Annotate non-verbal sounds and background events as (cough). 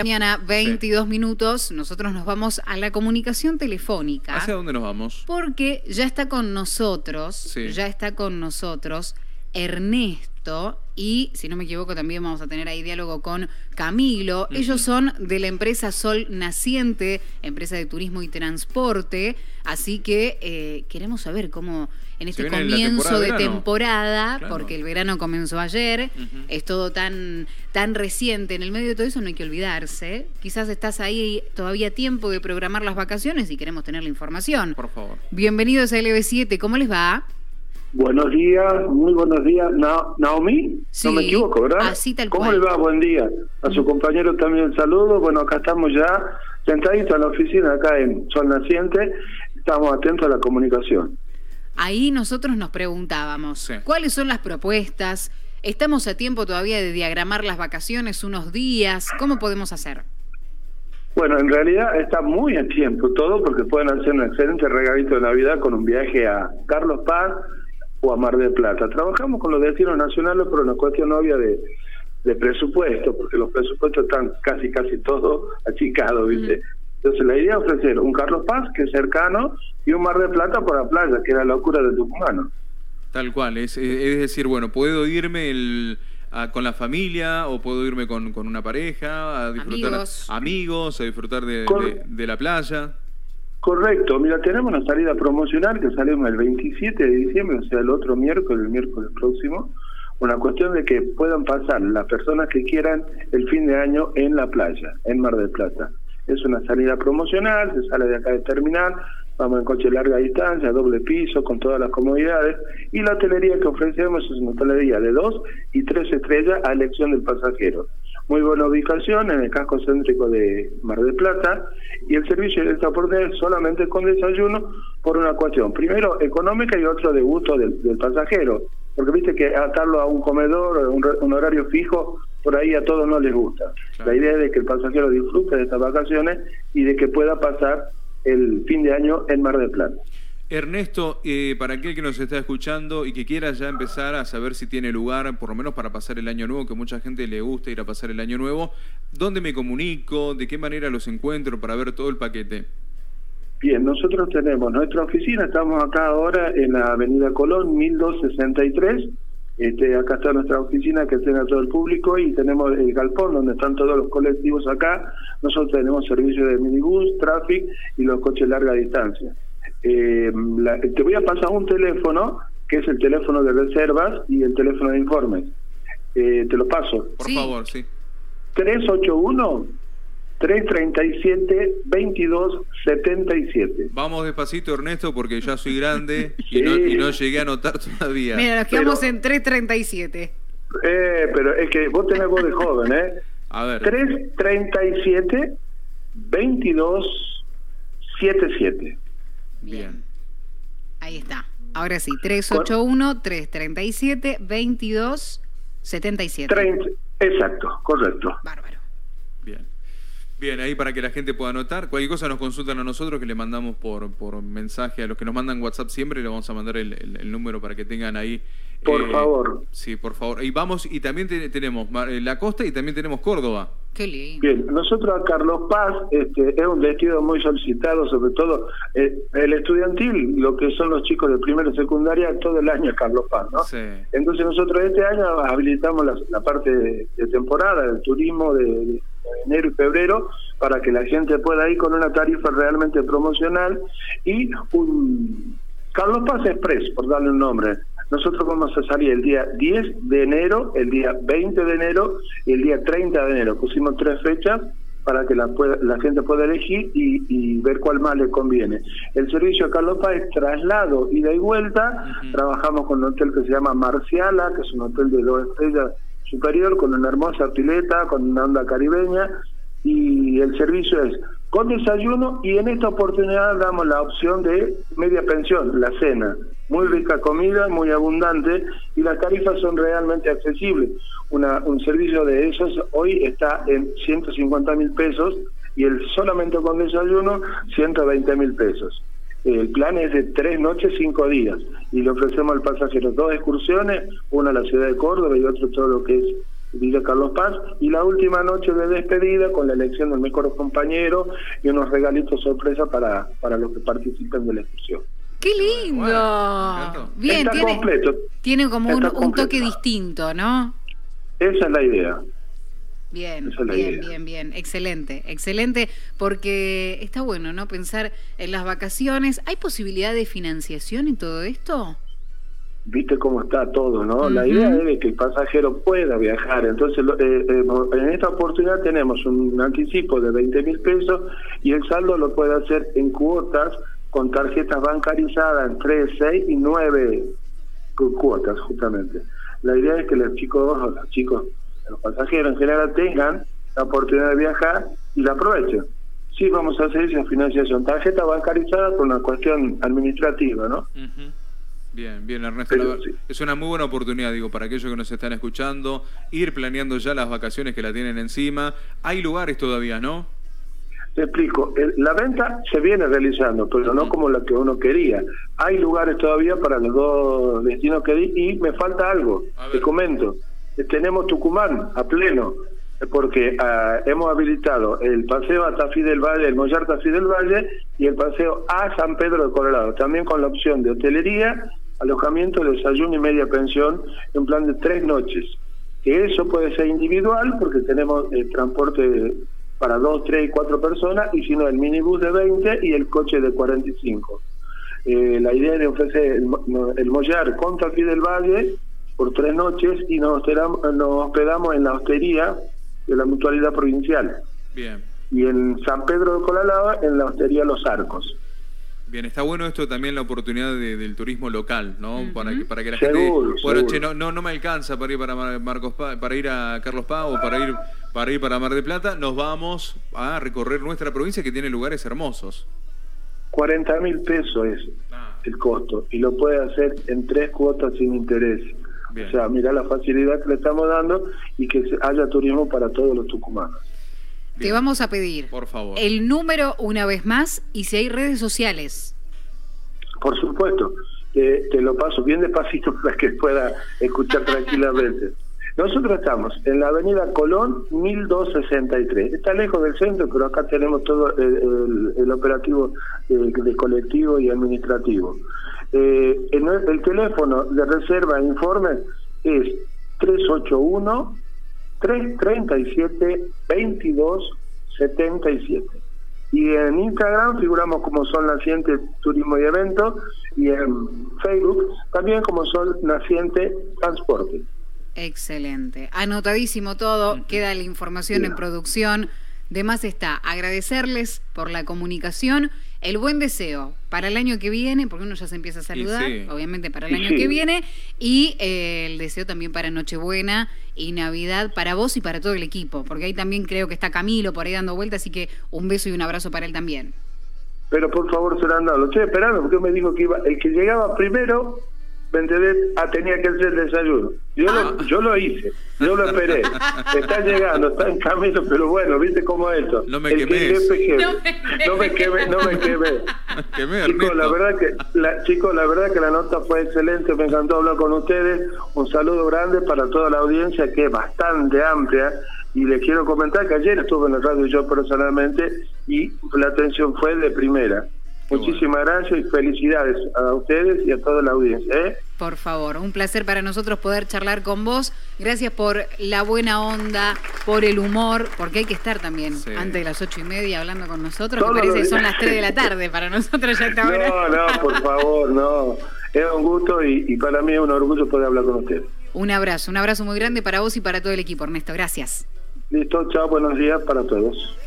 Mañana, 22 minutos, nosotros nos vamos a la comunicación telefónica. ¿Hacia dónde nos vamos? Porque ya está con nosotros, Sí. ya está con nosotros Ernesto y, si no me equivoco, también vamos a tener ahí diálogo con Camilo. Ellos son de la empresa Sol Naciente, empresa de turismo y transporte, así que eh, queremos saber cómo en este comienzo temporada de verano. temporada, Claro. porque el verano comenzó ayer, es todo tan, tan reciente. En el medio de todo eso no hay que olvidarse. Quizás estás ahí todavía a tiempo de programar las vacaciones y queremos tener la información. Por favor. Bienvenidos a LB7, ¿cómo les va? Buenos días, muy buenos días. Na- Naomi, Sí, no me equivoco, ¿verdad? así tal ¿Cómo cual. le va? Buen día. A su compañero también el saludo. Bueno, acá estamos ya sentaditos en la oficina, acá en Sol Naciente. Estamos atentos a la comunicación. Ahí nosotros nos preguntábamos, Sí. ¿cuáles son las propuestas? ¿Estamos a tiempo todavía de diagramar las vacaciones unos días? ¿Cómo podemos hacer? Bueno, en realidad está muy a tiempo todo porque pueden hacer un excelente regalito de Navidad con un viaje a Carlos Paz o a Mar del Plata. Trabajamos con los destinos nacionales por una cuestión obvia de, de presupuesto, porque los presupuestos están casi, casi todos achicados, ¿viste? Entonces la idea es ofrecer un Carlos Paz, que es cercano, y un Mar del Plata por la playa, que es la locura de Tucumano. Tal cual. Es, es decir, bueno, puedo irme el- a- con la familia o puedo irme con, con una pareja a disfrutar Amigos. amigos, a disfrutar de, Con- de- de la playa. Correcto, mira, tenemos una salida promocional que salimos el 27 de diciembre, o sea, el otro miércoles, el miércoles próximo. Una cuestión de que puedan pasar las personas que quieran el fin de año en la playa, en Mar del Plata. Es una salida promocional, se sale de acá de terminal, vamos en coche larga distancia, doble piso, con todas las comodidades. Y la hotelería que ofrecemos es una hotelería de dos y tres estrellas a elección del pasajero. Muy buena ubicación en el casco céntrico de Mar del Plata y el servicio de transporte es solamente con desayuno por una cuestión, primero económica y otro de gusto del, del pasajero, porque viste que atarlo a un comedor, un, un horario fijo, por ahí a todos no les gusta. Claro. La idea es de que el pasajero disfrute de estas vacaciones y de que pueda pasar el fin de año en Mar del Plata. Ernesto, eh, para aquel que nos está escuchando y que quiera ya empezar a saber si tiene lugar, por lo menos para pasar el año nuevo, que mucha gente le gusta ir a pasar el año nuevo, ¿dónde me comunico? ¿De qué manera los encuentro para ver todo el paquete? Bien, nosotros tenemos nuestra oficina, estamos acá ahora en la Avenida Colón, 1263. Este, acá está nuestra oficina que tiene a todo el público y tenemos el galpón donde están todos los colectivos acá. Nosotros tenemos servicio de minibús, traffic y los coches larga distancia. Eh, la- te voy a pasar un teléfono que es el teléfono de reservas y el teléfono de informes. Eh, te lo paso. Por Sí. favor, sí. 381 337 2277. Vamos despacito, Ernesto, porque ya soy grande (laughs) y, no, y no llegué a anotar todavía. Mira, nos quedamos Pero- en 337. Eh, pero es que vos tenés voz de joven, ¿eh? (laughs) A ver. 337 2277. Bien. Ahí está. Ahora sí, 381-337-2277. 30, exacto, correcto. Bárbaro. Bien. Bien, ahí para que la gente pueda anotar. Cualquier cosa nos consultan a nosotros que le mandamos por, por mensaje a los que nos mandan WhatsApp siempre, le vamos a mandar el, el- el número para que tengan ahí. Por eh, favor. Sí, por favor. Y vamos, y también te- tenemos eh, la costa y también tenemos Córdoba. Qué lindo. Bien, nosotros a Carlos Paz este, es un destino muy solicitado, sobre todo eh, el estudiantil, lo que son los chicos de primera y secundaria, todo el año Carlos Paz, ¿no? Sí. Entonces nosotros este año habilitamos la, la parte de, de temporada, del turismo de, de enero y febrero, para que la gente pueda ir con una tarifa realmente promocional y un Carlos Paz Express, por darle un nombre. Nosotros vamos a salir el día 10 de enero, el día 20 de enero y el día 30 de enero. Pusimos tres fechas para que la, pueda- la gente pueda elegir y, y ver cuál más le conviene. El servicio de Carlos Paz es traslado, ida y vuelta. Trabajamos con un hotel que se llama Marciala, que es un hotel de dos estrellas superior, con una hermosa pileta, con una onda caribeña. Y el servicio es con desayuno y en esta oportunidad damos la opción de media pensión, la cena. Muy rica comida, muy abundante y las tarifas son realmente accesibles. Una, un servicio de esos hoy está en 150 mil pesos y el solamente con desayuno 120 mil pesos. El plan es de tres noches, cinco días y le ofrecemos al pasajero dos excursiones, una a la ciudad de Córdoba y otra todo lo que es Villa Carlos Paz, y la última noche de despedida con la elección del mejor compañero y unos regalitos sorpresa para, para los que participen de la excursión. ¡Qué lindo! Bien, Está tiene, completo. tiene como un, toque distinto, ¿no? Esa es la idea. Bien, Esa es la bien, idea. bien, bien. Excelente, excelente, porque está bueno, ¿no? Pensar en las vacaciones. ¿Hay posibilidad de financiación en todo esto? Viste cómo está todo, ¿no? La idea es que el pasajero pueda viajar. Entonces, lo- eh, eh, en esta oportunidad tenemos un anticipo de 20 mil pesos y el saldo lo puede hacer en cuotas con tarjetas bancarizadas en 3, 6 y 9 cu- cuotas, justamente. La idea es que los chicos, los chicos, los pasajeros en general tengan la oportunidad de viajar y la aprovechen. Sí, vamos a hacer esa financiación. Tarjeta bancarizada por una cuestión administrativa, ¿no? Ujú. Bien, bien, Ernesto. Pero sí. Es una muy buena oportunidad, digo, para aquellos que nos están escuchando, ir planeando ya las vacaciones que la tienen encima. Hay lugares todavía, ¿no? Te explico, el- la venta se viene realizando, pero no como la que uno quería. Hay lugares todavía para los dos destinos que di y me falta algo, te comento. Eh, Tenemos Tucumán a pleno, eh, porque ah, hemos habilitado el paseo a Tafí del Valle, el Mollar Tafí del Valle y el paseo a San Pedro de Colorado, también con la opción de hotelería, alojamiento, desayuno y media pensión en plan de tres noches. Que eso puede ser individual porque tenemos el transporte para dos, tres y cuatro personas, y si no, el minibús de 20 y el coche de 45. Eh, la idea es de ofrecer el, el Mollar con Tafí del Valle por tres noches y nos hospedamos, nos hospedamos en la hostería de la Mutualidad Provincial Bien. y en San Pedro de Colalaba en la hostería Los Arcos. Bien, está bueno esto también la oportunidad de- del turismo local, ¿no? Para que para que la Seguro, gente bueno, seguro. che, no, no no me alcanza para ir para Mar- Marcos Pa- para ir a Carlos Paz o para ir para ir para Mar de Plata, nos vamos a recorrer nuestra provincia que tiene lugares hermosos. 40 mil pesos es Ah, el costo y lo puede hacer en tres cuotas sin interés. Bien. O sea, mira la facilidad que le estamos dando y que se- haya turismo para todos los tucumanos. Te vamos a pedir Por favor. el número una vez más y si hay redes sociales. Por supuesto, te, te lo paso bien despacito para que pueda escuchar (laughs) tranquilamente. Nosotros estamos en la avenida Colón 1263. Está lejos del centro, pero acá tenemos todo el, el- el operativo de, de colectivo y administrativo. Eh, el teléfono de reserva e informe es 381 337 2277. Y en Instagram figuramos como Sol Naciente Turismo y Evento y en Facebook también como Sol Naciente Transporte. Excelente. Anotadísimo todo, queda la información en producción. De más está agradecerles por la comunicación, el buen deseo para el año que viene, porque uno ya se empieza a saludar, sí. obviamente para el año sí. que viene, y eh, el deseo también para Nochebuena y Navidad para vos y para todo el equipo, porque ahí también creo que está Camilo por ahí dando vueltas, así que un beso y un abrazo para él también. Pero por favor se lo han dado. Lo estoy esperando porque me dijo que iba, el que llegaba primero, ¿me entendés? Ah, tenía que hacer el desayuno. Yo, lo, yo lo hice, yo lo esperé. Está llegando, está en camino, pero bueno, ¿viste cómo es esto? No me El que quemes. jefe, jefe. No No me quemé, no me quemé. Que me (laughs) Chicos, la verdad que la, chicos, la verdad que la nota fue excelente, me encantó hablar con ustedes. Un saludo grande para toda la audiencia que es bastante amplia y les quiero comentar que ayer estuve en la radio yo personalmente y la atención fue de primera. Qué Muchísimas gracias y felicidades a ustedes y a toda la audiencia. ¿eh? Por favor, un placer para nosotros poder charlar con vos. Gracias por la buena onda, por el humor, porque hay que estar también Sí. antes de las ocho y media hablando con nosotros, Todos que parece que son las tres de la tarde para nosotros ya está hora. No, no, por favor, no. Es un gusto y, y para mí es un orgullo poder hablar con ustedes. Un abrazo, un abrazo muy grande para vos y para todo el equipo, Ernesto. Gracias. Listo, chao, buenos días para todos.